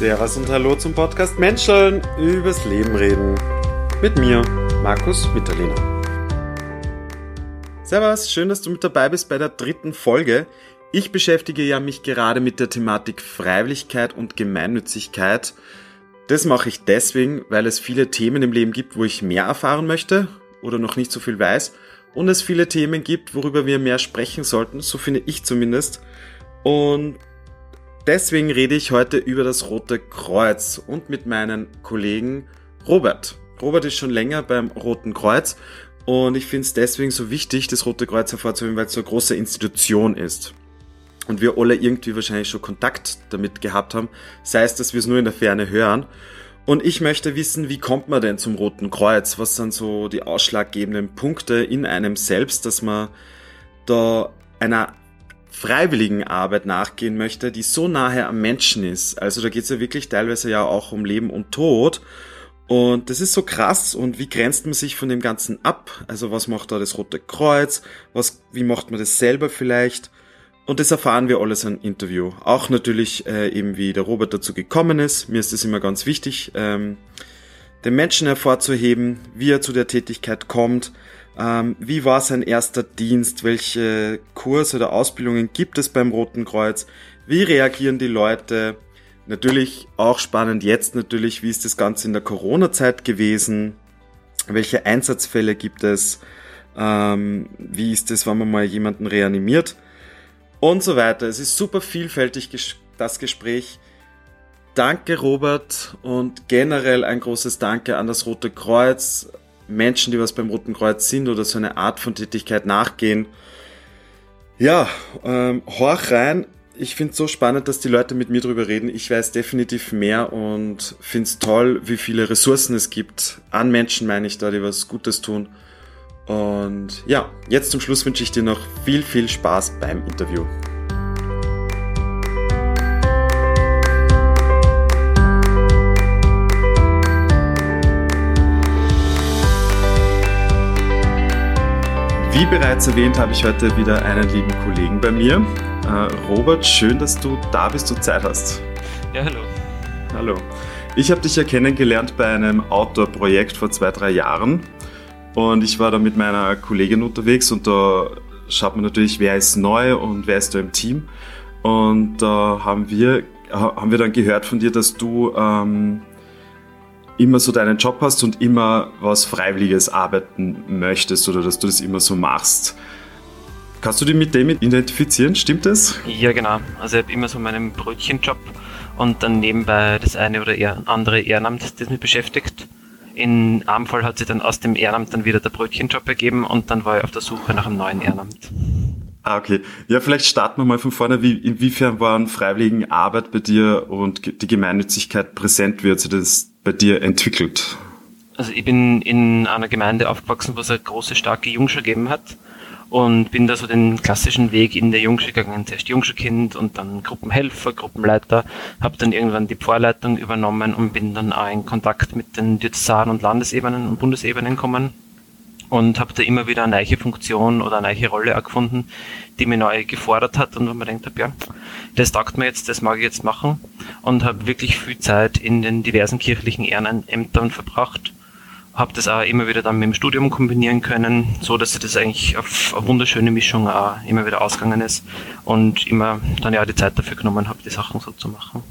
Servus und Hallo zum Podcast Menscheln übers Leben reden. Mit mir, Markus Mitterlehner. Servus, schön, dass du mit dabei bist bei der dritten Folge. Ich beschäftige ja mich gerade mit der Thematik Freiwilligkeit und Gemeinnützigkeit. Das mache ich deswegen, weil es viele Themen im Leben gibt, wo ich mehr erfahren möchte oder noch nicht so viel weiß. Und es viele Themen gibt, worüber wir mehr sprechen sollten, so finde ich zumindest. Und Deswegen rede ich heute über das Rote Kreuz und mit meinem Kollegen Robert. Robert ist schon länger beim Roten Kreuz und ich finde es deswegen so wichtig, das Rote Kreuz hervorzuheben, weil es so eine große Institution ist. Und wir alle irgendwie wahrscheinlich schon Kontakt damit gehabt haben, sei es, dass wir es nur in der Ferne hören. Und ich möchte wissen, wie kommt man denn zum Roten Kreuz? Was sind so die ausschlaggebenden Punkte in einem selbst, dass man da einer freiwilligen Arbeit nachgehen möchte, die so nahe am Menschen ist. Also da geht es ja wirklich teilweise ja auch um Leben und Tod. Und das ist so krass. Und wie grenzt man sich von dem Ganzen ab? Also was macht da das Rote Kreuz? Was, wie macht man das selber vielleicht? Und das erfahren wir alles im Interview. Auch natürlich äh, eben wie der Robert dazu gekommen ist. Mir ist es immer ganz wichtig, ähm, den Menschen hervorzuheben, wie er zu der Tätigkeit kommt, ähm, wie war sein erster Dienst? Welche Kurse oder Ausbildungen gibt es beim Roten Kreuz? Wie reagieren die Leute? Natürlich auch spannend jetzt natürlich, wie ist das Ganze in der Corona-Zeit gewesen? Welche Einsatzfälle gibt es? Ähm, wie ist es, wenn man mal jemanden reanimiert? Und so weiter. Es ist super vielfältig das Gespräch. Danke Robert und generell ein großes Danke an das Rote Kreuz, Menschen, die was beim Roten Kreuz sind oder so eine Art von Tätigkeit nachgehen. Ja, ähm, horch rein. Ich finde es so spannend, dass die Leute mit mir drüber reden. Ich weiß definitiv mehr und finde es toll, wie viele Ressourcen es gibt. An Menschen meine ich da, die was Gutes tun. Und ja, jetzt zum Schluss wünsche ich dir noch viel, viel Spaß beim Interview. Wie bereits erwähnt, habe ich heute wieder einen lieben Kollegen bei mir. Äh, Robert, schön, dass du da bist und Zeit hast. Ja, hallo. Hallo. Ich habe dich ja kennengelernt bei einem Outdoor-Projekt vor zwei, drei Jahren. Und ich war da mit meiner Kollegin unterwegs und da schaut man natürlich, wer ist neu und wer ist da im Team. Und da haben wir, haben wir dann gehört von dir, dass du ähm, immer so deinen Job hast und immer was Freiwilliges arbeiten möchtest oder dass du das immer so machst. Kannst du dich mit dem identifizieren? Stimmt das? Ja, genau. Also ich habe immer so meinen Brötchenjob und dann nebenbei das eine oder andere Ehrenamt, das mich beschäftigt. In einem Fall hat sich dann aus dem Ehrenamt dann wieder der Brötchenjob ergeben und dann war ich auf der Suche nach einem neuen Ehrenamt. Ah, okay. Ja, vielleicht starten wir mal von vorne. Wie, inwiefern waren freiwilligen Arbeit bei dir und die Gemeinnützigkeit präsent? Wie hat sich das bei dir entwickelt? Also ich bin in einer Gemeinde aufgewachsen, wo es eine große, starke Jungschar gegeben hat und bin da so den klassischen Weg in der Jungschar gegangen. Zuerst Jungscharkind und dann Gruppenhelfer, Gruppenleiter, habe dann irgendwann die Vorleitung übernommen und bin dann auch in Kontakt mit den Diözesanen und Landesebenen und Bundesebenen gekommen und habe da immer wieder eine neue Funktion oder eine neue Rolle auch gefunden, die mich neu gefordert hat und wo man denkt ja, das taugt mir jetzt, das mag ich jetzt machen und habe wirklich viel Zeit in den diversen kirchlichen Ehrenämtern verbracht. Habe das auch immer wieder dann mit dem Studium kombinieren können, so dass das eigentlich auf eine wunderschöne Mischung auch immer wieder ausgegangen ist und immer dann ja die Zeit dafür genommen habe, die Sachen so zu machen.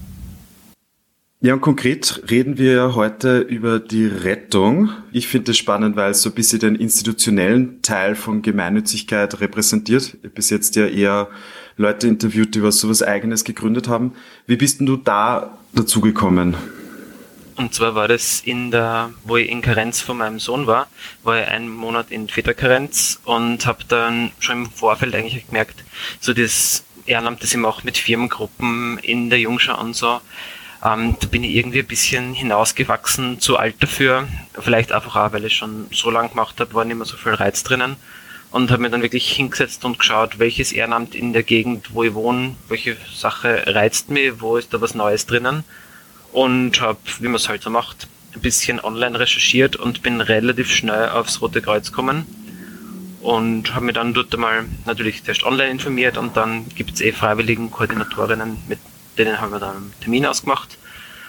Ja, und konkret reden wir ja heute über die Rettung. Ich finde es spannend, weil es so ein bisschen den institutionellen Teil von Gemeinnützigkeit repräsentiert. Ich bis jetzt ja eher Leute interviewt, die was sowas eigenes gegründet haben. Wie bist denn du da dazugekommen? Und zwar war das in der, wo ich in Karenz von meinem Sohn war, war ich einen Monat in Väterkarenz und habe dann schon im Vorfeld eigentlich gemerkt, so das Ehrenamt, das ich mache mit Firmengruppen in der Jungschau und so, ähm, da bin ich irgendwie ein bisschen hinausgewachsen, zu alt dafür. Vielleicht einfach auch, weil ich schon so lange gemacht habe, war nicht mehr so viel Reiz drinnen. Und habe mir dann wirklich hingesetzt und geschaut, welches Ehrenamt in der Gegend, wo ich wohne, welche Sache reizt mich, wo ist da was Neues drinnen. Und habe, wie man es halt so macht, ein bisschen online recherchiert und bin relativ schnell aufs Rote Kreuz gekommen und habe mich dann dort einmal natürlich zuerst online informiert und dann gibt es eh freiwilligen Koordinatorinnen, mit denen haben wir dann einen Termin ausgemacht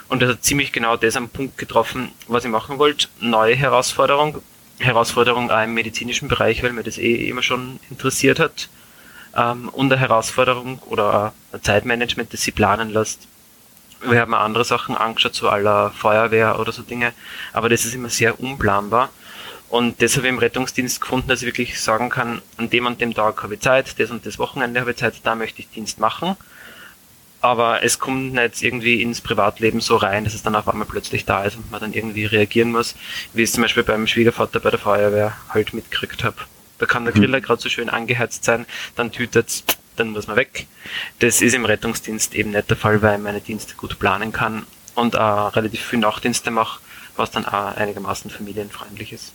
Und das hat ziemlich genau das am Punkt getroffen, was ich machen wollte. Neue Herausforderung. Herausforderung auch im medizinischen Bereich, weil mir das eh immer schon interessiert hat. Ähm, und eine Herausforderung oder ein Zeitmanagement, das sie planen lässt. Wir haben andere Sachen angeschaut, so aller Feuerwehr oder so Dinge. Aber das ist immer sehr unplanbar. Und das habe ich im Rettungsdienst gefunden, dass ich wirklich sagen kann, an dem und dem Tag habe ich Zeit, das und das Wochenende habe ich Zeit, da möchte ich Dienst machen aber es kommt nicht irgendwie ins Privatleben so rein, dass es dann auf einmal plötzlich da ist und man dann irgendwie reagieren muss, wie ich es zum Beispiel beim Schwiegervater bei der Feuerwehr halt mitgekriegt habe. Da kann der mhm. Griller gerade so schön angeheizt sein, dann tütet's, dann muss man weg. Das ist im Rettungsdienst eben nicht der Fall, weil ich meine Dienste gut planen kann und auch relativ viel Nachtdienste mache, was dann auch einigermaßen familienfreundlich ist.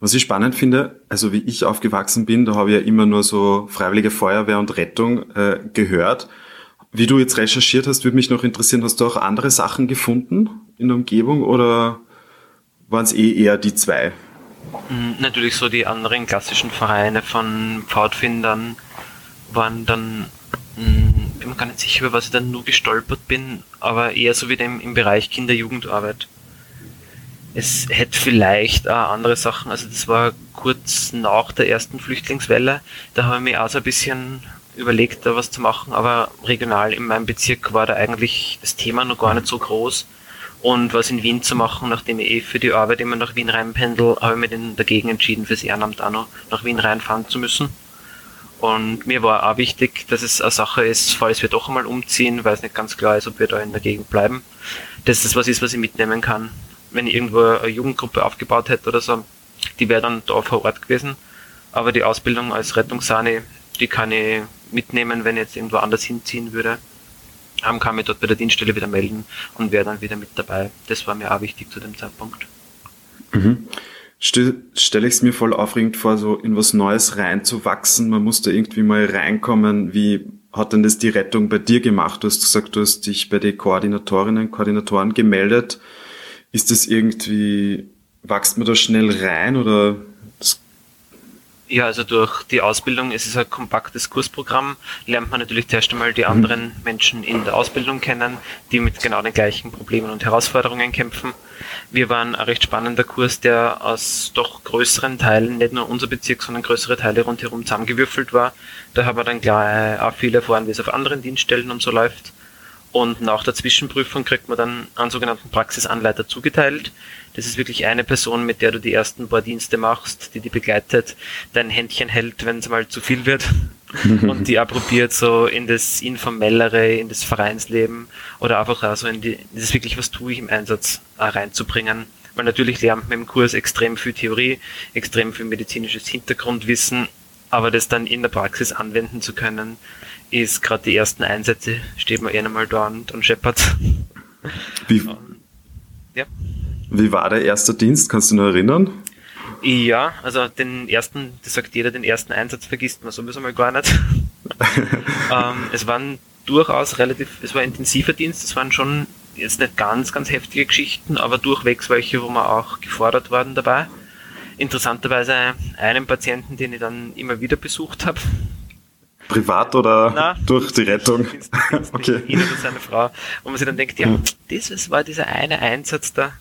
Was ich spannend finde, also wie ich aufgewachsen bin, da habe ich ja immer nur so Freiwillige Feuerwehr und Rettung äh, gehört. Wie du jetzt recherchiert hast, würde mich noch interessieren, hast du auch andere Sachen gefunden in der Umgebung oder waren es eh eher die zwei? Mm, natürlich so die anderen klassischen Vereine von Pfadfindern waren dann, mm, bin mir gar nicht sicher, über was ich dann nur gestolpert bin, aber eher so wie dem im Bereich Kinder-Jugendarbeit es hätte vielleicht auch andere Sachen, also das war kurz nach der ersten Flüchtlingswelle, da habe ich mir auch so ein bisschen überlegt, da was zu machen, aber regional in meinem Bezirk war da eigentlich das Thema noch gar nicht so groß. Und was in Wien zu machen, nachdem ich eh für die Arbeit immer nach Wien reinpendel, habe ich mich dagegen entschieden, fürs Ehrenamt auch noch nach Wien reinfahren zu müssen. Und mir war auch wichtig, dass es eine Sache ist, falls wir doch einmal umziehen, weil es nicht ganz klar ist, ob wir da in der Gegend bleiben, dass das was ist, was ich mitnehmen kann wenn ich irgendwo eine Jugendgruppe aufgebaut hätte oder so, die wäre dann da vor Ort gewesen. Aber die Ausbildung als Rettungssani, die kann ich mitnehmen, wenn ich jetzt irgendwo anders hinziehen würde. Ähm, kann mich dort bei der Dienststelle wieder melden und wäre dann wieder mit dabei. Das war mir auch wichtig zu dem Zeitpunkt. Mhm. Stelle stell ich es mir voll aufregend vor, so in was Neues reinzuwachsen. Man muss da irgendwie mal reinkommen. Wie hat denn das die Rettung bei dir gemacht? Du hast gesagt, du hast dich bei den Koordinatorinnen, Koordinatoren gemeldet. Ist das irgendwie, wächst man da schnell rein oder? Ja, also durch die Ausbildung ist es ein kompaktes Kursprogramm, lernt man natürlich zuerst einmal die mhm. anderen Menschen in der Ausbildung kennen, die mit genau den gleichen Problemen und Herausforderungen kämpfen. Wir waren ein recht spannender Kurs, der aus doch größeren Teilen, nicht nur unser Bezirk, sondern größere Teile rundherum zusammengewürfelt war. Da haben wir dann gleich auch viel erfahren, wie es auf anderen Dienststellen und so läuft. Und nach der Zwischenprüfung kriegt man dann einen sogenannten Praxisanleiter zugeteilt. Das ist wirklich eine Person, mit der du die ersten paar Dienste machst, die die begleitet, dein Händchen hält, wenn es mal zu viel wird und die approbiert so in das Informellere, in das Vereinsleben oder einfach auch so in die, das wirklich, was tue ich im Einsatz äh, reinzubringen. Weil natürlich lernt man im Kurs extrem viel Theorie, extrem viel medizinisches Hintergrundwissen, aber das dann in der Praxis anwenden zu können, ist gerade die ersten Einsätze, steht man eher einmal da und, und scheppert. Wie, um, ja. wie war der erste Dienst? Kannst du noch erinnern? Ja, also den ersten, das sagt jeder, den ersten Einsatz vergisst man sowieso mal gar nicht. ähm, es waren durchaus relativ, es war intensiver Dienst, es waren schon jetzt nicht ganz, ganz heftige Geschichten, aber durchwegs welche, wo wir auch gefordert waren dabei. Interessanterweise einen Patienten, den ich dann immer wieder besucht habe, Privat oder Nein, durch die Rettung? Dienst, Dienst, okay. Ihn oder seine Frau. Und man sich dann denkt, ja, hm. das war dieser eine Einsatz da,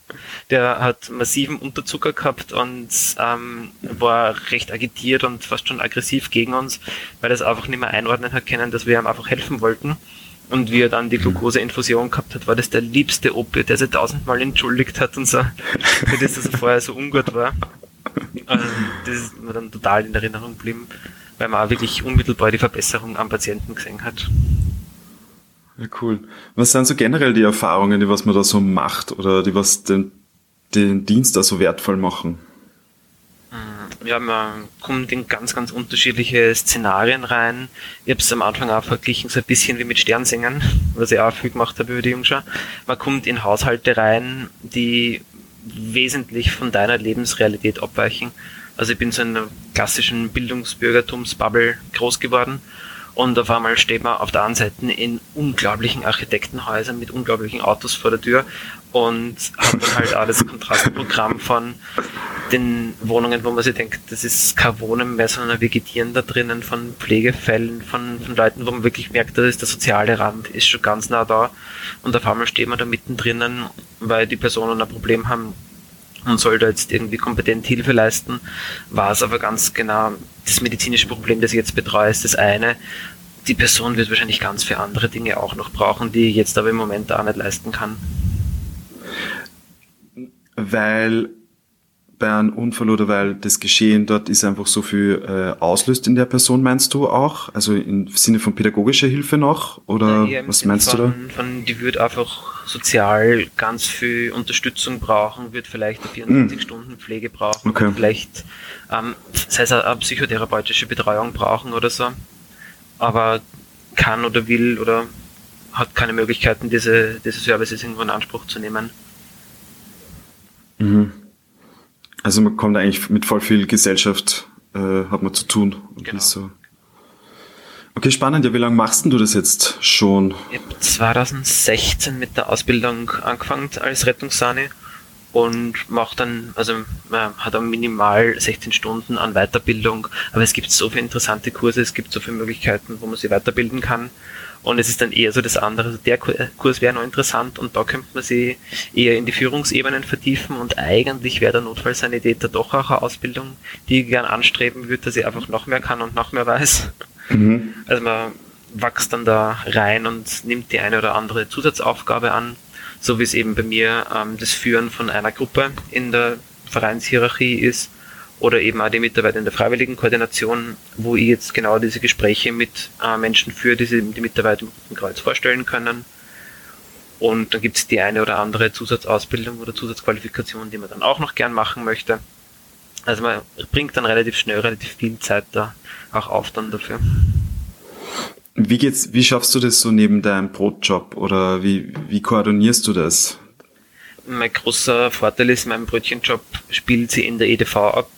der hat massiven Unterzucker gehabt und ähm, war recht agitiert und fast schon aggressiv gegen uns, weil er es einfach nicht mehr einordnen hat können, dass wir ihm einfach helfen wollten. Und wie er dann die hm. Glukoseinfusion gehabt hat, war das der liebste Opi, der sich tausendmal entschuldigt hat und so, für das, dass er vorher so ungut war. Also, das ist mir dann total in Erinnerung geblieben weil man auch wirklich unmittelbar die Verbesserung am Patienten gesehen hat. Ja, cool. Was sind so generell die Erfahrungen, die was man da so macht oder die was den, den Dienst da so wertvoll machen? Hm, ja, man kommt in ganz, ganz unterschiedliche Szenarien rein. Ich habe es am Anfang auch verglichen, so ein bisschen wie mit Sternsingen, was ich auch viel gemacht habe über die Jungschau. Man kommt in Haushalte rein, die wesentlich von deiner Lebensrealität abweichen. Also ich bin so in einer klassischen Bildungsbürgertumsbubble groß geworden und auf einmal steht man auf der einen Seite in unglaublichen Architektenhäusern mit unglaublichen Autos vor der Tür und hat dann halt auch das Kontrastprogramm von den Wohnungen, wo man sich denkt, das ist kein Wohnen mehr, sondern ein Vegetieren da drinnen von Pflegefällen, von, von Leuten, wo man wirklich merkt, das ist der soziale Rand, ist schon ganz nah da. Und auf einmal steht man da mittendrin, weil die Personen ein Problem haben und soll da jetzt irgendwie kompetent Hilfe leisten, war es aber ganz genau, das medizinische Problem, das ich jetzt betreue, ist das eine. Die Person wird wahrscheinlich ganz viele andere Dinge auch noch brauchen, die ich jetzt aber im Moment auch nicht leisten kann. Weil bei einem Unfall oder weil das Geschehen dort ist einfach so viel äh, auslöst in der Person, meinst du auch? Also im Sinne von pädagogischer Hilfe noch? Oder ja, was meinst von, du da? Von, die wird einfach sozial ganz viel Unterstützung brauchen, wird vielleicht eine 24 mm. Stunden Pflege brauchen, okay. vielleicht ähm, sei es eine psychotherapeutische Betreuung brauchen oder so, aber kann oder will oder hat keine Möglichkeiten, diese, diese Services irgendwo in Anspruch zu nehmen. Mhm. Also man kommt eigentlich mit voll viel Gesellschaft, äh, hat man zu tun. Genau. So. Okay, spannend. Ja, wie lange machst du das jetzt schon? Ich habe 2016 mit der Ausbildung angefangen als Rettungssani und macht dann, also man hat dann minimal 16 Stunden an Weiterbildung, aber es gibt so viele interessante Kurse, es gibt so viele Möglichkeiten, wo man sich weiterbilden kann. Und es ist dann eher so das andere. Also der Kurs wäre noch interessant und da könnte man sich eher in die Führungsebenen vertiefen und eigentlich wäre der Notfallsanitäter doch auch eine Ausbildung, die ich gern anstreben würde, dass ich einfach noch mehr kann und noch mehr weiß. Mhm. Also man wächst dann da rein und nimmt die eine oder andere Zusatzaufgabe an, so wie es eben bei mir ähm, das Führen von einer Gruppe in der Vereinshierarchie ist oder eben auch die Mitarbeit in der freiwilligen Koordination, wo ich jetzt genau diese Gespräche mit äh, Menschen führe, die sich die Mitarbeit im Kreuz vorstellen können. Und dann gibt es die eine oder andere Zusatzausbildung oder Zusatzqualifikation, die man dann auch noch gern machen möchte. Also man bringt dann relativ schnell relativ viel Zeit da auch auf dann dafür. Wie geht's, wie schaffst du das so neben deinem Brotjob oder wie, wie koordinierst du das? Mein großer Vorteil ist, mein Brötchenjob spielt sie in der EDV ab.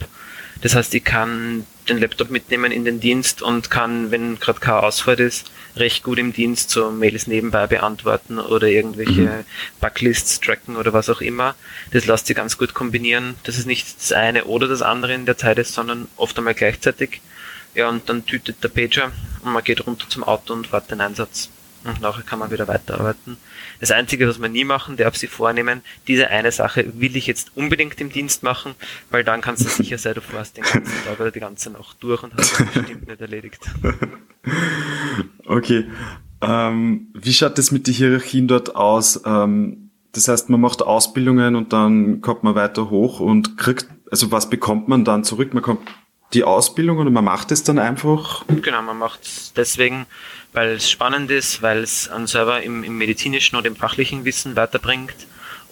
Das heißt, ich kann den Laptop mitnehmen in den Dienst und kann, wenn gerade keine Ausfahrt ist, recht gut im Dienst so Mails nebenbei beantworten oder irgendwelche mhm. Bucklists tracken oder was auch immer. Das lässt sich ganz gut kombinieren, dass es nicht das eine oder das andere in der Zeit ist, sondern oft einmal gleichzeitig. Ja, und dann tütet der Pager und man geht runter zum Auto und fährt den Einsatz. Und nachher kann man wieder weiterarbeiten. Das Einzige, was man nie machen darf, sie vornehmen, diese eine Sache will ich jetzt unbedingt im Dienst machen, weil dann kannst du sicher sein, du fährst den ganzen Tag oder die ganze Nacht durch und hast es bestimmt nicht erledigt. Okay. Ähm, wie schaut das mit den Hierarchien dort aus? Ähm, das heißt, man macht Ausbildungen und dann kommt man weiter hoch und kriegt, also was bekommt man dann zurück? Man kommt die Ausbildung oder man macht es dann einfach? Genau, man macht es deswegen, weil es spannend ist, weil es einen selber im, im medizinischen oder im fachlichen Wissen weiterbringt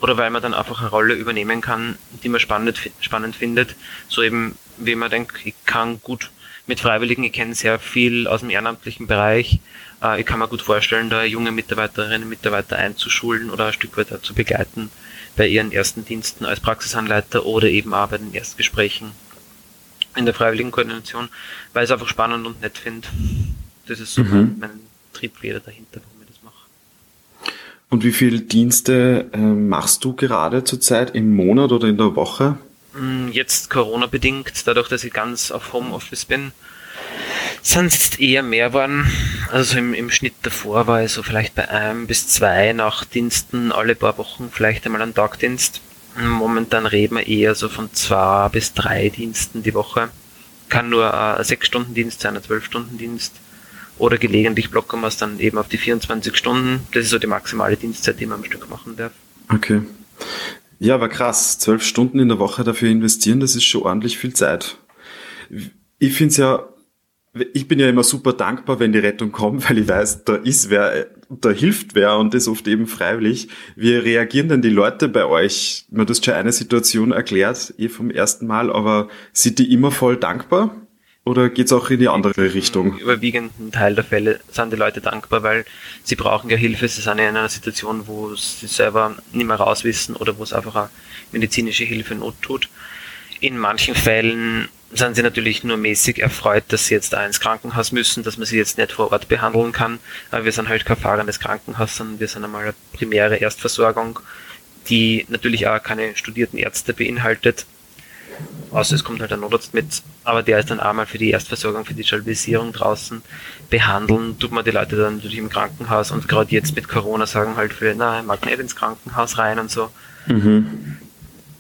oder weil man dann einfach eine Rolle übernehmen kann, die man spannend, spannend findet. So eben, wie man denkt, ich kann gut mit Freiwilligen, ich kenne sehr viel aus dem ehrenamtlichen Bereich. Äh, ich kann mir gut vorstellen, da junge Mitarbeiterinnen und Mitarbeiter einzuschulen oder ein Stück weit zu begleiten bei ihren ersten Diensten als Praxisanleiter oder eben auch bei den Erstgesprächen in der freiwilligen Koordination, weil ich es einfach spannend und nett finde. Das ist so mhm. mein, mein Triebfeder dahinter, warum ich das mache. Und wie viele Dienste äh, machst du gerade zurzeit im Monat oder in der Woche? Mm, jetzt Corona-bedingt, dadurch, dass ich ganz auf Homeoffice bin, sind es jetzt eher mehr geworden. Also im, im Schnitt davor war ich so vielleicht bei einem bis zwei Nachtdiensten alle paar Wochen vielleicht einmal einen Tagdienst. Momentan reden wir eher so von zwei bis drei Diensten die Woche. Kann nur ein sechs Stunden Dienst sein, ein zwölf Stunden Dienst. Oder gelegentlich blocken wir es dann eben auf die 24 Stunden. Das ist so die maximale Dienstzeit, die man am Stück machen darf. Okay. Ja, aber krass. Zwölf Stunden in der Woche dafür investieren, das ist schon ordentlich viel Zeit. Ich finde es ja ich bin ja immer super dankbar, wenn die Rettung kommt, weil ich weiß, da ist wer, da hilft wer und das oft eben freiwillig. Wie reagieren denn die Leute bei euch? Man hat schon eine Situation erklärt, eh vom ersten Mal, aber sind die immer voll dankbar? Oder geht's auch in die andere Richtung? Im überwiegenden Teil der Fälle sind die Leute dankbar, weil sie brauchen ja Hilfe. Sie sind ja in einer Situation, wo sie selber nicht mehr rauswissen oder wo es einfach eine medizinische Hilfe not tut. In manchen Fällen sind sie natürlich nur mäßig erfreut, dass sie jetzt ins Krankenhaus müssen, dass man sie jetzt nicht vor Ort behandeln kann. Aber wir sind halt kein fahrendes Krankenhaus, sondern wir sind einmal eine primäre Erstversorgung, die natürlich auch keine studierten Ärzte beinhaltet. Außer es kommt halt ein Notarzt mit, aber der ist dann einmal für die Erstversorgung, für die Stabilisierung draußen. Behandeln tut man die Leute dann natürlich im Krankenhaus und gerade jetzt mit Corona sagen halt für, na, mag nicht ins Krankenhaus rein und so. Mhm.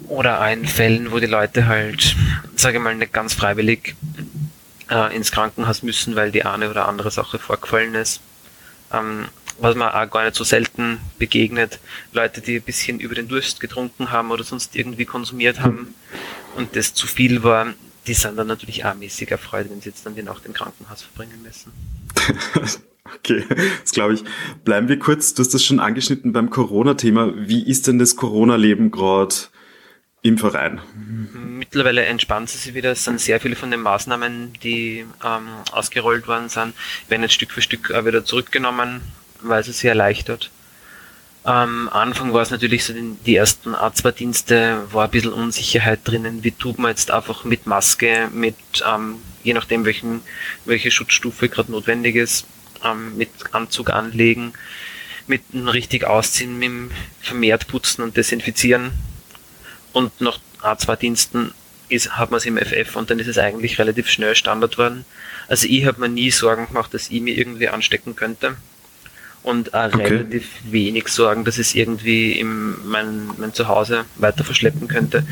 Oder ein Fällen, wo die Leute halt, sage ich mal, nicht ganz freiwillig äh, ins Krankenhaus müssen, weil die eine oder andere Sache vorgefallen ist. Ähm, was man auch gar nicht so selten begegnet, Leute, die ein bisschen über den Durst getrunken haben oder sonst irgendwie konsumiert haben und das zu viel war, die sind dann natürlich auch mäßig erfreut, wenn sie jetzt dann die Nacht im Krankenhaus verbringen müssen. Okay, jetzt glaube ich, bleiben wir kurz, du hast das schon angeschnitten beim Corona-Thema. Wie ist denn das Corona-Leben gerade im Verein? Mittlerweile entspannt es sich wieder. Es sind sehr viele von den Maßnahmen, die ähm, ausgerollt worden sind, werden jetzt Stück für Stück auch wieder zurückgenommen weil es sehr erleichtert. Am Anfang war es natürlich so, die ersten A2-Dienste war ein bisschen Unsicherheit drinnen. Wie tut man jetzt einfach mit Maske, mit, ähm, je nachdem welchen, welche Schutzstufe gerade notwendig ist, ähm, mit Anzug anlegen, mit einem richtig ausziehen, mit dem vermehrt putzen und desinfizieren. Und nach A2-Diensten ist, hat man es im FF und dann ist es eigentlich relativ schnell Standard worden. Also ich habe mir nie Sorgen gemacht, dass ich mir irgendwie anstecken könnte und auch okay. relativ wenig Sorgen, dass es irgendwie im, mein, mein Zuhause weiter verschleppen könnte.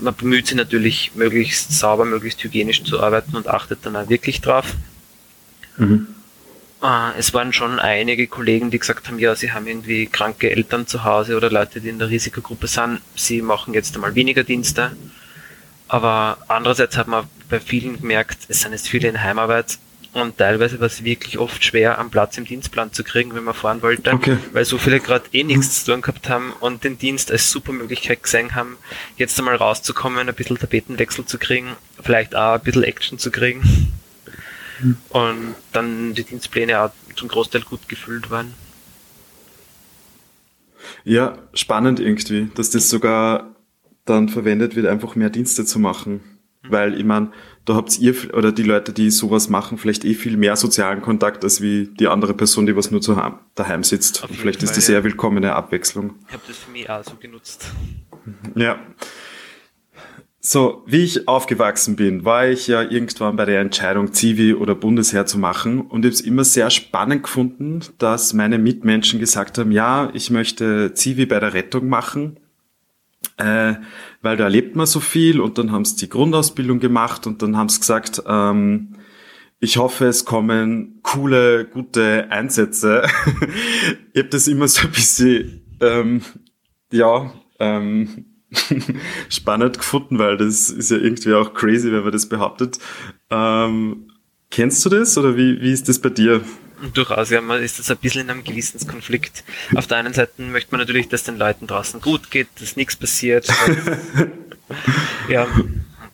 Man bemüht sich natürlich, möglichst sauber, möglichst hygienisch zu arbeiten und achtet dann auch wirklich drauf. Mhm. Äh, es waren schon einige Kollegen, die gesagt haben, ja, sie haben irgendwie kranke Eltern zu Hause oder Leute, die in der Risikogruppe sind. Sie machen jetzt einmal weniger Dienste. Aber andererseits hat man bei vielen gemerkt, es sind jetzt viele in Heimarbeit und teilweise war es wirklich oft schwer, am Platz im Dienstplan zu kriegen, wenn man fahren wollte, okay. weil so viele gerade eh nichts zu tun gehabt haben und den Dienst als super Möglichkeit gesehen haben, jetzt einmal rauszukommen, ein bisschen Tapetenwechsel zu kriegen, vielleicht auch ein bisschen Action zu kriegen. Mhm. Und dann die Dienstpläne auch zum Großteil gut gefüllt waren. Ja, spannend irgendwie, dass das sogar dann verwendet wird, einfach mehr Dienste zu machen. Mhm. Weil ich meine, da habt ihr oder die Leute, die sowas machen, vielleicht eh viel mehr sozialen Kontakt als wie die andere Person, die was nur zu daheim sitzt. vielleicht Fall, ist das ja. sehr willkommene Abwechslung. Ich habe das für mich auch so genutzt. Ja. So, wie ich aufgewachsen bin, war ich ja irgendwann bei der Entscheidung, Zivi oder Bundesheer zu machen und ich habe es immer sehr spannend gefunden, dass meine Mitmenschen gesagt haben, ja, ich möchte Zivi bei der Rettung machen äh, weil da erlebt man so viel und dann haben sie die Grundausbildung gemacht und dann haben sie gesagt, ähm, ich hoffe, es kommen coole, gute Einsätze. ich habe das immer so ein bisschen, ähm, ja, ähm, spannend gefunden, weil das ist ja irgendwie auch crazy, wenn man das behauptet. Ähm, kennst du das oder wie, wie ist das bei dir? Durchaus, ja, man ist das ein bisschen in einem Gewissenskonflikt. Auf der einen Seite möchte man natürlich, dass den Leuten draußen gut geht, dass nichts passiert, ja,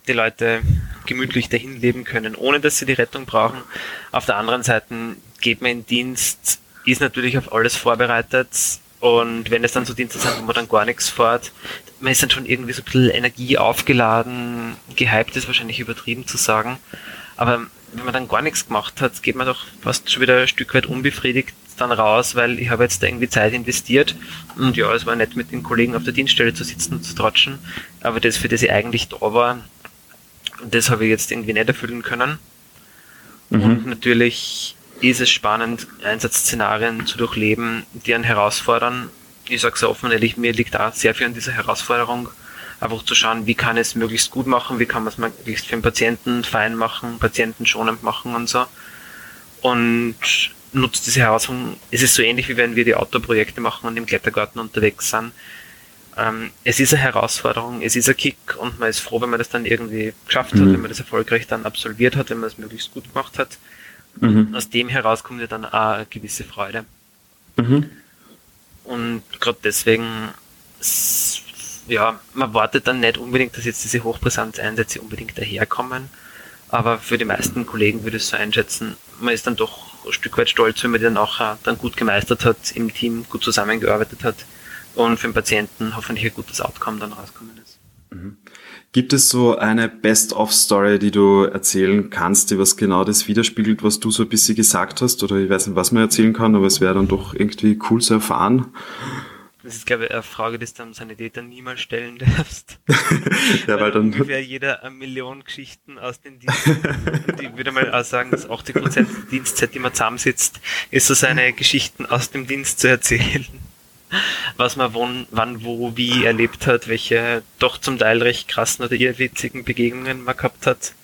die Leute gemütlich dahin leben können, ohne dass sie die Rettung brauchen. Auf der anderen Seite geht man in Dienst, ist natürlich auf alles vorbereitet und wenn es dann so Dienste sind, wo man dann gar nichts fährt, man ist dann schon irgendwie so ein bisschen Energie aufgeladen, gehypt ist wahrscheinlich übertrieben zu sagen, aber wenn man dann gar nichts gemacht hat, geht man doch fast schon wieder ein Stück weit unbefriedigt dann raus, weil ich habe jetzt da irgendwie Zeit investiert und ja, es war nett mit den Kollegen auf der Dienststelle zu sitzen und zu tratschen, aber das, für das ich eigentlich da war, das habe ich jetzt irgendwie nicht erfüllen können. Mhm. Und natürlich ist es spannend, Einsatzszenarien zu durchleben, die einen herausfordern. Ich sage es offen ehrlich, mir liegt da sehr viel an dieser Herausforderung einfach zu schauen, wie kann es möglichst gut machen, wie kann man es möglichst für den Patienten fein machen, patientenschonend machen und so. Und nutzt diese Herausforderung. Es ist so ähnlich, wie wenn wir die Outdoor-Projekte machen und im Klettergarten unterwegs sind. Ähm, es ist eine Herausforderung, es ist ein Kick und man ist froh, wenn man das dann irgendwie geschafft mhm. hat, wenn man das erfolgreich dann absolviert hat, wenn man es möglichst gut gemacht hat. Mhm. Aus dem heraus kommt ja dann auch eine gewisse Freude. Mhm. Und gerade deswegen ja, man wartet dann nicht unbedingt, dass jetzt diese Hochbrisanz-Einsätze unbedingt daherkommen. Aber für die meisten Kollegen würde ich es so einschätzen, man ist dann doch ein Stück weit stolz, wenn man die dann auch dann gut gemeistert hat, im Team gut zusammengearbeitet hat und für den Patienten hoffentlich ein gutes Outcome dann rauskommen ist. Mhm. Gibt es so eine Best-of-Story, die du erzählen kannst, die was genau das widerspiegelt, was du so ein bisschen gesagt hast? Oder ich weiß nicht, was man erzählen kann, aber es wäre dann doch irgendwie cool zu erfahren. Das ist, glaube ich, eine Frage, die du am Sanitäter niemals stellen darfst. ja, weil dann. Ungefähr jeder eine Million Geschichten aus den Diensten. Und ich würde mal auch sagen, dass 80% der Dienstzeit, die man zusammensitzt, ist so seine Geschichten aus dem Dienst zu erzählen. Was man wann, wann, wo, wie erlebt hat, welche doch zum Teil recht krassen oder irrwitzigen Begegnungen man gehabt hat.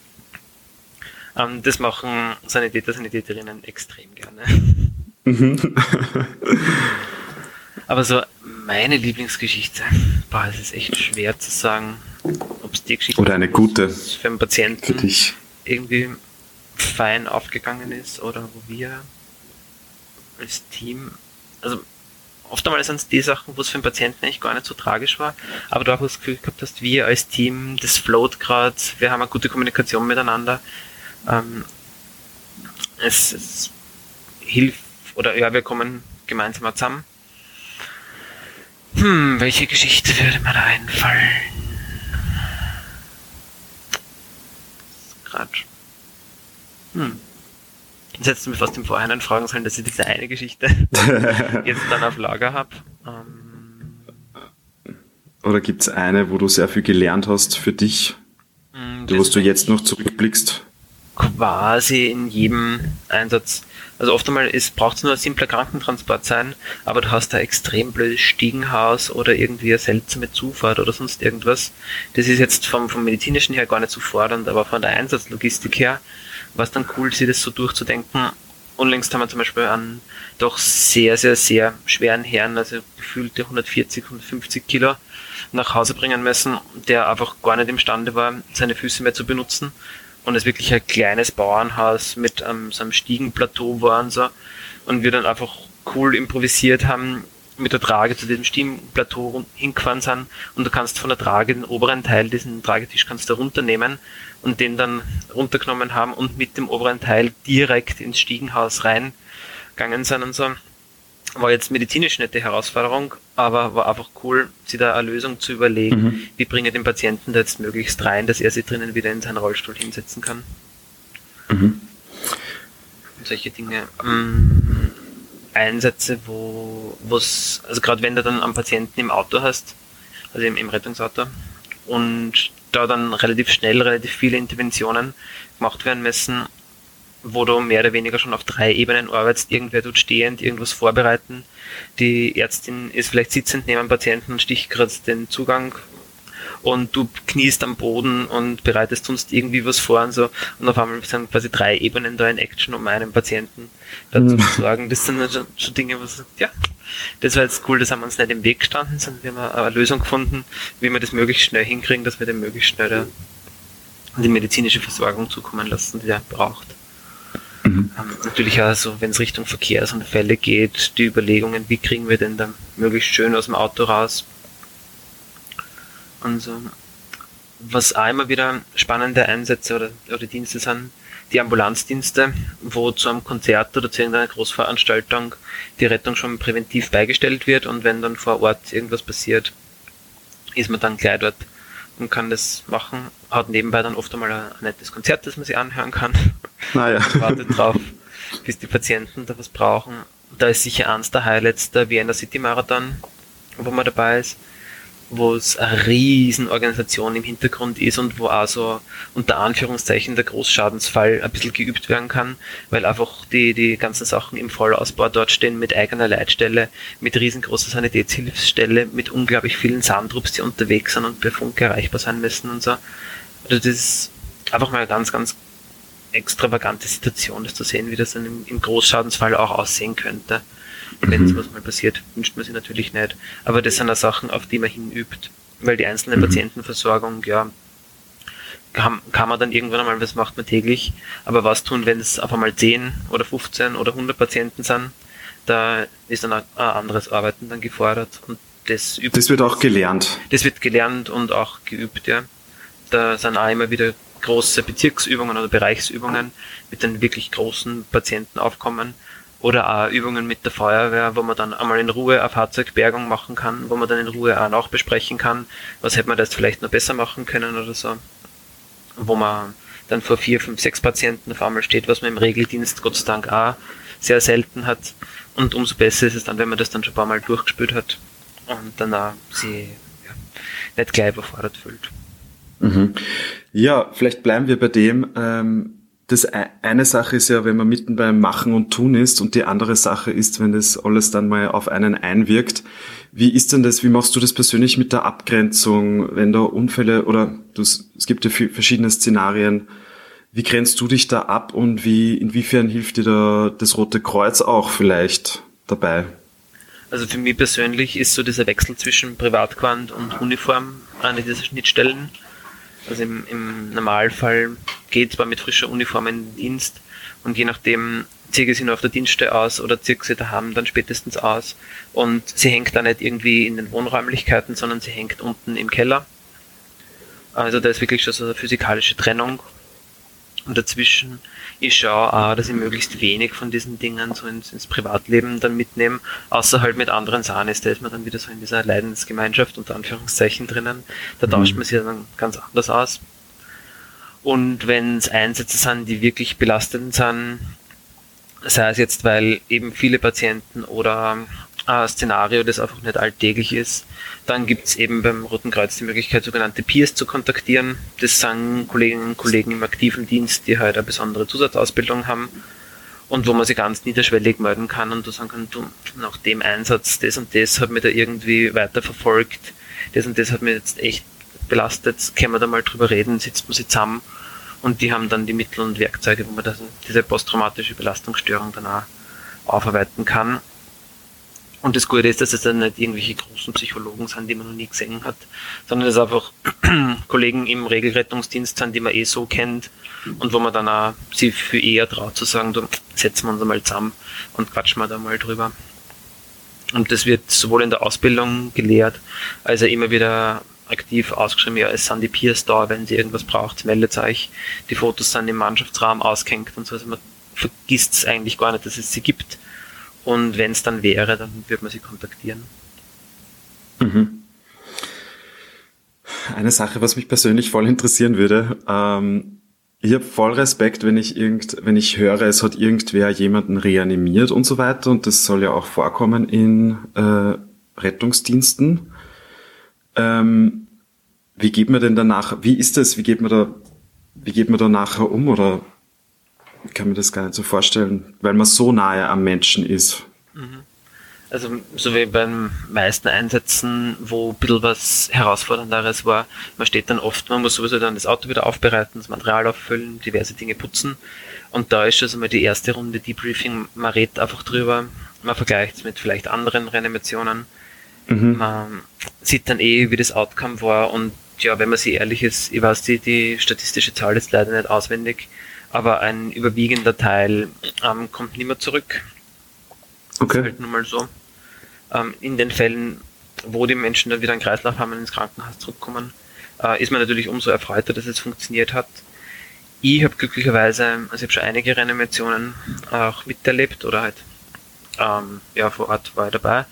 Ähm, das machen Sanitäter, Sanitäterinnen extrem gerne. Mhm. Aber so meine Lieblingsgeschichte, boah, es ist echt schwer zu sagen, ob es die Geschichte oder eine gute für einen Patienten für irgendwie fein aufgegangen ist oder wo wir als Team, also oftmals sind es die Sachen, wo es für den Patienten eigentlich gar nicht so tragisch war, aber du auch das Gefühl gehabt hast, wir als Team, das float gerade, wir haben eine gute Kommunikation miteinander. Ähm, es, es hilft, oder ja, wir kommen gemeinsam zusammen hm, welche Geschichte würde mir da einfallen? Gerade. Hm. Jetzt hättest du mir fast im Vorhinein fragen sollen, dass ich diese eine Geschichte jetzt dann auf Lager habe. Ähm, Oder gibt es eine, wo du sehr viel gelernt hast für dich, hm, wo du jetzt noch zurückblickst? Quasi in jedem Einsatz also oft einmal braucht es nur ein simpler Krankentransport sein, aber du hast da extrem blödes Stiegenhaus oder irgendwie eine seltsame Zufahrt oder sonst irgendwas. Das ist jetzt vom, vom medizinischen her gar nicht so fordernd, aber von der Einsatzlogistik her war es dann cool, sich das so durchzudenken. Unlängst haben wir zum Beispiel einen doch sehr, sehr, sehr schweren Herrn, also gefühlte 140, 150 Kilo, nach Hause bringen müssen, der einfach gar nicht imstande war, seine Füße mehr zu benutzen und es wirklich ein kleines Bauernhaus mit ähm, so einem Stiegenplateau war und so. Und wir dann einfach cool improvisiert haben, mit der Trage zu diesem Stiegenplateau hingefahren sind und du kannst von der Trage den oberen Teil, diesen Tragetisch kannst du runternehmen und den dann runtergenommen haben und mit dem oberen Teil direkt ins Stiegenhaus reingegangen sind und so war jetzt medizinisch nicht die Herausforderung, aber war einfach cool, sich da eine Lösung zu überlegen, mhm. wie bringe ich den Patienten da jetzt möglichst rein, dass er sich drinnen wieder in seinen Rollstuhl hinsetzen kann. Mhm. solche Dinge. Ähm, Einsätze, wo es, also gerade wenn du dann einen Patienten im Auto hast, also im, im Rettungsauto, und da dann relativ schnell relativ viele Interventionen gemacht werden müssen, wo du mehr oder weniger schon auf drei Ebenen arbeitest. Irgendwer tut stehend irgendwas vorbereiten. Die Ärztin ist vielleicht sitzend neben dem Patienten und sticht gerade den Zugang und du kniest am Boden und bereitest sonst irgendwie was vor und so. Und auf einmal sind quasi drei Ebenen da in Action, um einen Patienten dazu mhm. zu sorgen. Das sind schon, schon Dinge, wo sagt, ja, das war jetzt cool, das haben wir uns nicht im Weg gestanden, sondern wir haben eine Lösung gefunden, wie wir das möglichst schnell hinkriegen, dass wir den möglichst schnell die medizinische Versorgung zukommen lassen, die er braucht. Mhm. Ähm, natürlich auch so, wenn es Richtung Verkehrsunfälle geht, die Überlegungen, wie kriegen wir denn dann möglichst schön aus dem Auto raus. Und so. Was auch immer wieder spannende Einsätze oder, oder Dienste sind, die Ambulanzdienste, wo zu einem Konzert oder zu irgendeiner Großveranstaltung die Rettung schon präventiv beigestellt wird und wenn dann vor Ort irgendwas passiert, ist man dann gleich dort und kann das machen. Hat nebenbei dann oft einmal ein, nettes Konzert, das man sich anhören kann. Naja. wartet drauf, bis die Patienten da was brauchen. Da ist sicher eins der Highlights der Vienna City Marathon, wo man dabei ist wo es eine riesen Organisation im Hintergrund ist und wo auch so unter Anführungszeichen der Großschadensfall ein bisschen geübt werden kann, weil einfach die, die ganzen Sachen im Vollausbau dort stehen mit eigener Leitstelle, mit riesengroßer Sanitätshilfsstelle, mit unglaublich vielen Sandrups, die unterwegs sind und per Funk erreichbar sein müssen und so. Also das ist einfach mal eine ganz, ganz extravagante Situation, das zu sehen, wie das dann im, im Großschadensfall auch aussehen könnte wenn mhm. sowas mal passiert, wünscht man sich natürlich nicht. Aber das sind auch Sachen, auf die man hinübt. Weil die einzelne mhm. Patientenversorgung, ja, kann, kann man dann irgendwann einmal, was macht man täglich, aber was tun, wenn es auf einmal 10 oder 15 oder 100 Patienten sind, da ist dann ein, ein anderes Arbeiten dann gefordert und das übt. Das wird auch gelernt. Das wird gelernt und auch geübt, ja. Da sind auch immer wieder große Bezirksübungen oder Bereichsübungen mit den wirklich großen Patientenaufkommen oder auch Übungen mit der Feuerwehr, wo man dann einmal in Ruhe eine Fahrzeugbergung machen kann, wo man dann in Ruhe auch nachbesprechen kann, was hätte man das vielleicht noch besser machen können oder so. Wo man dann vor vier, fünf, sechs Patienten auf einmal steht, was man im Regeldienst Gott sei Dank auch sehr selten hat. Und umso besser ist es dann, wenn man das dann schon ein paar Mal durchgespült hat und danach sie ja, nicht gleich überfordert fühlt. Mhm. Ja, vielleicht bleiben wir bei dem. Ähm, das e-, eine Sache ist ja, wenn man mitten beim Machen und Tun ist und die andere Sache ist, wenn das alles dann mal auf einen einwirkt. Wie ist denn das, wie machst du das persönlich mit der Abgrenzung, wenn da Unfälle oder du, es gibt ja verschiedene Szenarien, wie grenzt du dich da ab und wie, inwiefern hilft dir da das Rote Kreuz auch vielleicht dabei? Also für mich persönlich ist so dieser Wechsel zwischen Privatquant und Uniform eine dieser Schnittstellen. Also im, im Normalfall geht zwar mit frischer Uniform in den Dienst und je nachdem ziehe ich sie nur auf der Dienststelle aus oder ziehe sie daheim dann spätestens aus und sie hängt da nicht irgendwie in den Wohnräumlichkeiten, sondern sie hängt unten im Keller. Also da ist wirklich schon so eine physikalische Trennung und dazwischen, ich schaue auch, dass ich möglichst wenig von diesen Dingen so ins, ins Privatleben dann mitnehme, außer halt mit anderen Sahnes, da ist man dann wieder so in dieser Leidensgemeinschaft unter Anführungszeichen drinnen. Da tauscht mhm. man sich dann ganz anders aus. Und wenn es Einsätze sind, die wirklich belastend sind, sei es jetzt, weil eben viele Patienten oder ein Szenario, das einfach nicht alltäglich ist. Dann gibt es eben beim Roten Kreuz die Möglichkeit, sogenannte Peers zu kontaktieren. Das sind Kolleginnen und Kollegen im aktiven Dienst, die halt eine besondere Zusatzausbildung haben und wo man sich ganz niederschwellig melden kann und du sagen kann, du, nach dem Einsatz, das und das hat mich da irgendwie weiterverfolgt, das und das hat mich jetzt echt belastet, können wir da mal drüber reden, sitzt man sich zusammen und die haben dann die Mittel und Werkzeuge, wo man das, diese posttraumatische Belastungsstörung dann auch aufarbeiten kann. Und das Gute ist, dass es dann nicht irgendwelche großen Psychologen sind, die man noch nie gesehen hat, sondern es einfach Kollegen im Regelrettungsdienst sind, die man eh so kennt und wo man dann auch sich für eher traut zu sagen, du setzen wir uns einmal zusammen und quatschen wir da mal drüber. Und das wird sowohl in der Ausbildung gelehrt, als auch immer wieder aktiv ausgeschrieben, ja, es sind die Peers da, wenn sie irgendwas braucht, meldet euch. Die Fotos sind im Mannschaftsraum ausgehängt und so, also man vergisst es eigentlich gar nicht, dass es sie gibt und wenn es dann wäre, dann würde man sie kontaktieren. Mhm. Eine Sache, was mich persönlich voll interessieren würde, ähm, ich habe voll Respekt, wenn ich irgend, wenn ich höre, es hat irgendwer jemanden reanimiert und so weiter. Und das soll ja auch vorkommen in äh, Rettungsdiensten. Ähm, wie geht man denn danach? Wie ist das? Wie geht man da? Wie geht man da nachher um? Oder kann mir das gar nicht so vorstellen, weil man so nahe am Menschen ist. Mhm. Also so wie beim meisten Einsätzen, wo ein bisschen was herausfordernderes war, man steht dann oft, man muss sowieso dann das Auto wieder aufbereiten, das Material auffüllen, diverse Dinge putzen. Und da ist schon also mal die erste Runde Debriefing, man redet einfach drüber, man vergleicht es mit vielleicht anderen Reanimationen, mhm. man sieht dann eh, wie das Outcome war und ja, wenn man sich ehrlich ist, ich weiß die, die statistische Zahl ist leider nicht auswendig, aber ein überwiegender Teil ähm, kommt nicht mehr zurück. Okay. Das ist halt nun mal so. Ähm, in den Fällen, wo die Menschen dann wieder einen Kreislauf haben und ins Krankenhaus zurückkommen, äh, ist man natürlich umso erfreuter, dass es funktioniert hat. Ich habe glücklicherweise, also ich habe schon einige Reanimationen auch miterlebt oder halt ähm, ja, vor Ort war ich dabei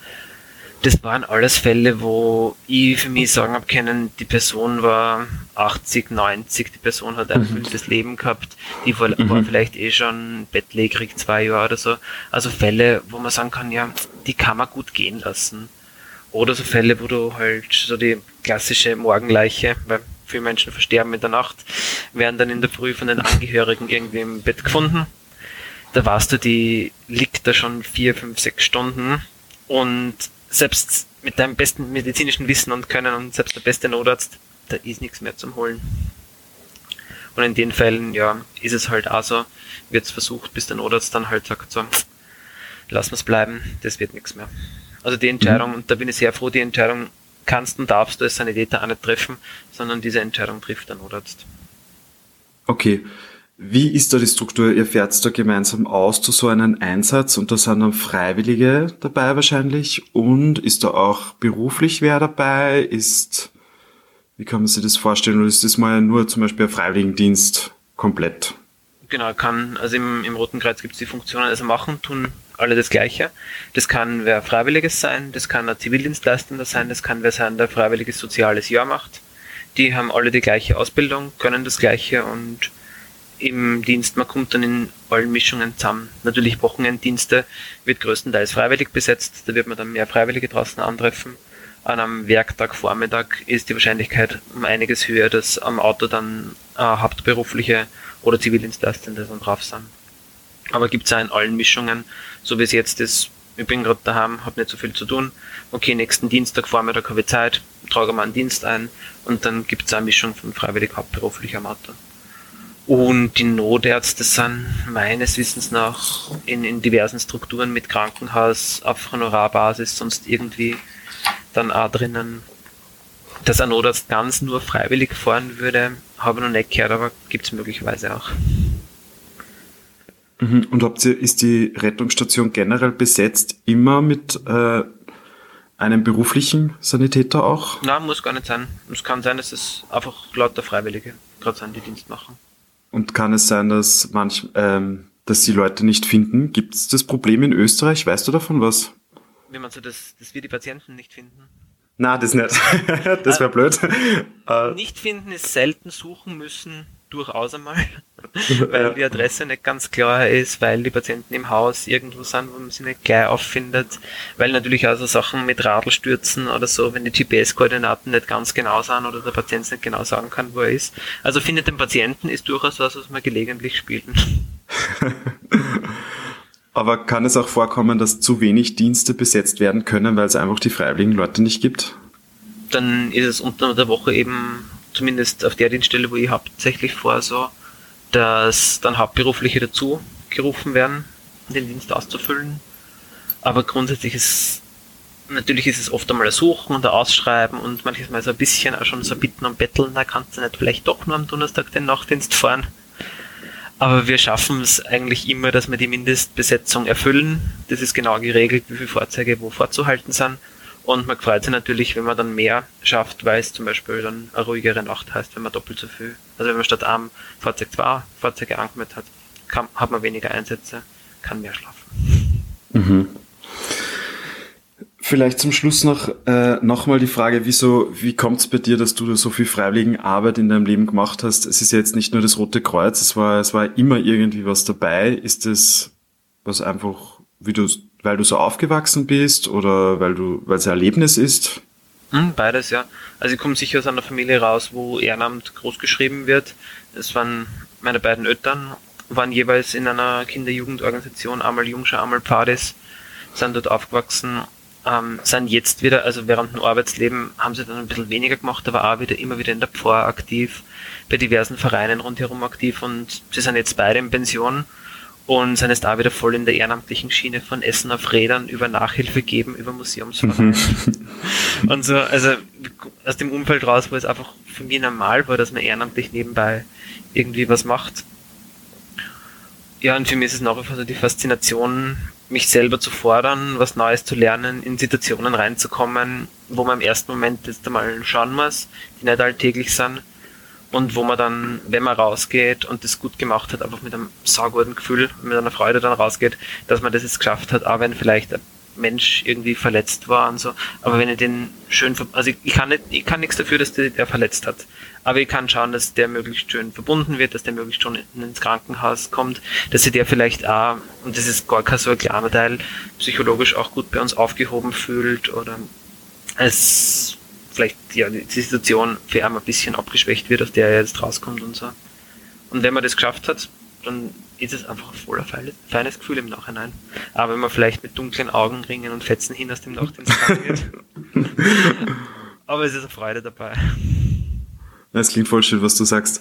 das waren alles Fälle, wo ich für mich sagen habe können, die Person war 80, 90, die Person hat ein erfülltes mhm. Leben gehabt, die war, mhm. war, vielleicht eh schon bettlägerig zwei Jahre oder so. Also Fälle, wo man sagen kann, ja, die kann man gut gehen lassen. Oder so Fälle, wo du halt so die klassische Morgenleiche, weil viele Menschen versterben in der Nacht, werden dann in der Früh von den Angehörigen irgendwie im Bett gefunden. Da weißt du, die liegt da schon vier, fünf, sechs Stunden und selbst mit deinem besten medizinischen Wissen und Können und selbst der beste Notarzt, da ist nichts mehr zum Holen. Und in den Fällen, ja, ist es halt auch so, wird es versucht, bis der Notarzt dann halt sagt, so, lass es bleiben, das wird nichts mehr. Also die Entscheidung, mhm. und da bin ich sehr froh, die Entscheidung kannst und darfst du als Sanitäter auch nicht treffen, sondern diese Entscheidung trifft der Notarzt. Okay. Wie ist da die Struktur? Ihr fährt da gemeinsam aus zu so einem Einsatz und da sind dann Freiwillige dabei wahrscheinlich und ist da auch beruflich wer dabei? Ist, wie kann man sich das vorstellen? Oder ist das mal nur zum Beispiel ein Freiwilligendienst komplett? Genau, kann, also im, im Roten Kreuz gibt es die Funktionen, also machen, tun alle das Gleiche. Das kann wer Freiwilliges sein, das kann ein Zivildienstleistender sein, das kann wer sein, der freiwilliges soziales Jahr macht. Die haben alle die gleiche Ausbildung, können das Gleiche und im Dienst, man kommt dann in allen Mischungen zusammen. Natürlich Wochenenddienste wird größtenteils freiwillig besetzt, da wird man dann mehr Freiwillige draußen antreffen. an einem Werktagvormittag ist die Wahrscheinlichkeit um einiges höher, dass am Auto dann äh, hauptberufliche oder Zivildienstleistende dann drauf sind. Aber gibt es auch in allen Mischungen, so wie es jetzt ist, ich bin gerade daheim, habe nicht so viel zu tun. Okay, nächsten Dienstag Vormittag habe ich Zeit, trage mal einen Dienst ein und dann gibt es eine Mischung von freiwillig hauptberuflich am Auto. Und die Notärzte sind meines Wissens nach in, in diversen Strukturen mit Krankenhaus auf Honorarbasis sonst irgendwie dann auch drinnen. Dass ein Notarzt ganz nur freiwillig fahren würde, habe ich noch nicht gehört, aber gibt es möglicherweise auch. Mhm. Und habt ihr, ist die Rettungsstation generell besetzt immer mit äh, einem beruflichen Sanitäter auch? Nein, muss gar nicht sein. Es kann sein, dass es einfach lauter Freiwillige gerade sind, die Dienst machen. Und kann es sein, dass manch, ähm, dass die Leute nicht finden? Gibt es das Problem in Österreich? Weißt du davon was? Wie man so, dass, dass wir die Patienten nicht finden? Na, das nicht. das wäre äh, blöd. nicht finden ist selten suchen müssen durchaus einmal, weil die Adresse nicht ganz klar ist, weil die Patienten im Haus irgendwo sind, wo man sie nicht gleich auffindet, weil natürlich auch so Sachen mit Radlstürzen oder so, wenn die GPS-Koordinaten nicht ganz genau sind oder der Patient nicht genau sagen kann, wo er ist. Also findet den Patienten ist durchaus was, was man gelegentlich spielen. Aber kann es auch vorkommen, dass zu wenig Dienste besetzt werden können, weil es einfach die freiwilligen Leute nicht gibt? Dann ist es unter der Woche eben zumindest auf der Dienststelle, wo ich hauptsächlich vor, so, dass dann Hauptberufliche dazu gerufen werden, den Dienst auszufüllen. Aber grundsätzlich ist, natürlich ist es oft einmal ein Suchen und ein Ausschreiben und manches Mal so ein bisschen auch schon so Bitten und Betteln, da kannst du nicht vielleicht doch nur am Donnerstag den Nachtdienst fahren. Aber wir schaffen es eigentlich immer, dass wir die Mindestbesetzung erfüllen. Das ist genau geregelt, wie viele Fahrzeuge wo vorzuhalten sind. Und man freut sich natürlich, wenn man dann mehr schafft, weil es zum Beispiel dann eine ruhigere Nacht heißt, wenn man doppelt so viel, also wenn man statt einem Fahrzeug zwei Fahrzeuge angemeldet hat, kann, hat man weniger Einsätze, kann mehr schlafen. Mhm. Vielleicht zum Schluss noch äh, nochmal die Frage, wieso, wie kommt es bei dir, dass du so viel freiwilligen Arbeit in deinem Leben gemacht hast? Es ist ja jetzt nicht nur das Rote Kreuz, es war, es war immer irgendwie was dabei. Ist es was einfach, wie du weil du so aufgewachsen bist oder weil du, weil es ein Erlebnis ist? Hm, beides, ja. Also ich komme sicher aus einer Familie raus, wo Ehrenamt groß geschrieben wird. Es waren meine beiden Eltern, waren jeweils in einer Kinder-Jugendorganisation, einmal Jungscher, einmal Pfadis, sind dort aufgewachsen, ähm, sind jetzt wieder, also während dem Arbeitsleben haben sie dann ein bisschen weniger gemacht, aber auch wieder immer wieder in der Pfarr aktiv, bei diversen Vereinen rundherum aktiv und sie sind jetzt beide in Pension und sind jetzt da wieder voll in der ehrenamtlichen Schiene von Essen auf Rädern über Nachhilfe geben, über Museumsvereine. Mhm. und so, also aus dem Umfeld raus, wo es einfach für mich normal war, dass man ehrenamtlich nebenbei irgendwie was macht. Ja, und für mich ist es nach wie vor so die Faszination, mich selber zu fordern, was Neues zu lernen, in Situationen reinzukommen, wo man im ersten Moment jetzt einmal schauen muss, die nicht alltäglich sind und wo man dann, wenn man rausgeht und das gut gemacht hat, einfach mit einem sauguten Gefühl, mit einer Freude dann rausgeht, dass man das jetzt geschafft hat, auch wenn vielleicht ein Mensch irgendwie verletzt war und so. Aber wenn ich den schön, also ich kann nicht, ich kann nichts dafür, dass der, der verletzt hat. Aber ich kann schauen, dass der möglichst schön verbunden wird, dass der möglichst schon ins Krankenhaus kommt, dass sich der vielleicht auch, und das ist gar kein so ein kleiner Teil, psychologisch auch gut bei uns aufgehoben fühlt oder es vielleicht ja, die Situation für ein bisschen abgeschwächt wird, aus der er jetzt rauskommt und so. Und wenn man das geschafft hat, dann ist es einfach ein voller feines Gefühl im Nachhinein. Aber wenn man vielleicht mit dunklen Augenringen und Fetzen hin aus dem Nachtdienst wird. Aber es ist eine Freude dabei. Es klingt voll schön, was du sagst.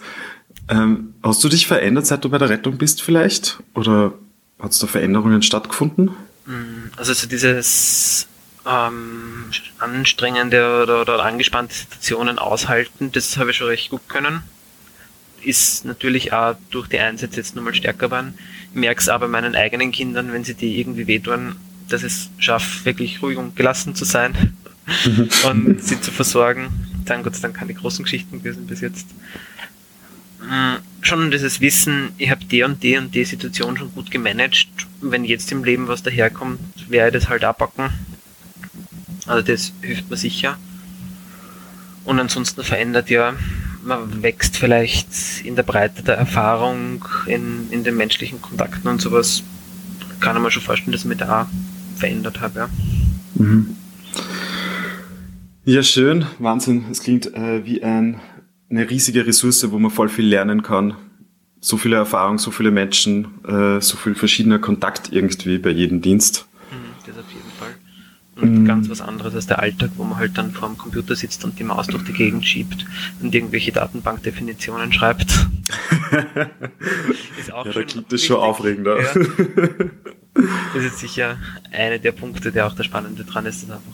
Ähm, hast du dich verändert, seit du bei der Rettung bist vielleicht? Oder hat es da Veränderungen stattgefunden? Mm, also so dieses ähm, anstrengende oder, oder angespannte Situationen aushalten. Das habe ich schon recht gut können. Ist natürlich auch durch die Einsätze jetzt nochmal stärker geworden. Ich merke es aber meinen eigenen Kindern, wenn sie die irgendwie wehtun, dass es schafft, wirklich ruhig und gelassen zu sein mhm. und sie zu versorgen. Dann Gott sei Dank keine großen Geschichten gewesen bis jetzt. Mm, schon dieses Wissen, ich habe die und die und die Situation schon gut gemanagt. Wenn jetzt im Leben was daherkommt, werde ich das halt abpacken also das hilft mir sicher. Und ansonsten verändert ja, man wächst vielleicht in der Breite der Erfahrung, in, in den menschlichen Kontakten und sowas. Kann man schon vorstellen, dass ich mich da verändert habe, ja. Mhm. Ja, schön. Wahnsinn. Es klingt äh, wie ein, eine riesige Ressource, wo man voll viel lernen kann. So viele Erfahrungen, so viele Menschen, äh, so viel verschiedener Kontakt irgendwie bei jedem Dienst. Mhm. ganz was anderes als der Alltag, wo man halt dann vor dem Computer sitzt und die Maus durch die Gegend schiebt und irgendwelche Datenbankdefinitionen schreibt. ist auch ja, da klingt das schon aufregender. Ja. Das ist sicher eine der Punkte, der auch der Spannende dran ist, dass einfach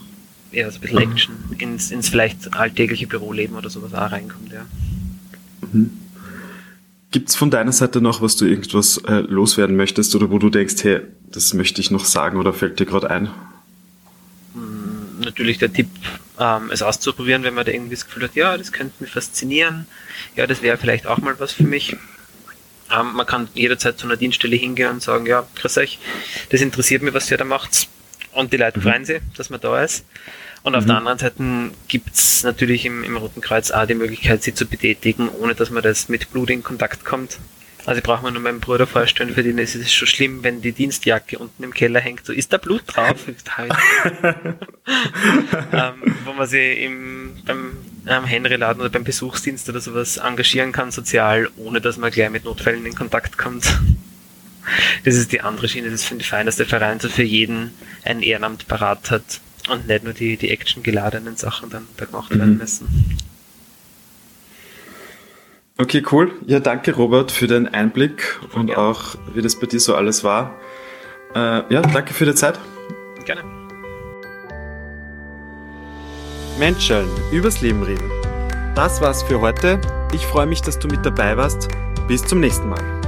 eher so ein bisschen Action ins, ins vielleicht alltägliche Büroleben oder sowas auch reinkommt, ja. Mhm. Gibt es von deiner Seite noch, was du irgendwas äh, loswerden möchtest oder wo du denkst, hey, das möchte ich noch sagen oder fällt dir gerade ein? Natürlich der Tipp, ähm, es auszuprobieren, wenn man da irgendwie das Gefühl hat, ja, das könnte mich faszinieren, ja, das wäre vielleicht auch mal was für mich. Ähm, man kann jederzeit zu einer Dienststelle hingehen und sagen, ja, grüß euch, das interessiert mich, was ihr da macht. Und die Leute mhm. freuen sich, dass man da ist. Und auf mhm. der anderen Seite gibt es natürlich im, im, Roten Kreuz auch die Möglichkeit, sie zu betätigen, ohne dass man das mit Blut in Kontakt kommt. Also ich brauche mir nur meinen Bruder vorstellen, für den ist es schon schlimm, wenn die Dienstjacke unten im Keller hängt. So, ist da Blut drauf? ähm, wo man sich im, beim ähm, Henry-Laden oder beim Besuchsdienst oder sowas engagieren kann, sozial, ohne dass man gleich mit Notfällen in Kontakt kommt. Das ist die andere Schiene, das finde ich fein, dass der Verein so für jeden ein Ehrenamt parat hat und nicht nur die, die actiongeladenen Sachen dann da gemacht mhm. werden müssen. Okay, cool. Ja, danke Robert für den Einblick und ja. auch wie das bei dir so alles war. Äh, ja, danke für die Zeit. Gerne. Menschen, übers Leben reden. Das war's für heute. Ich freue mich, dass du mit dabei warst. Bis zum nächsten Mal.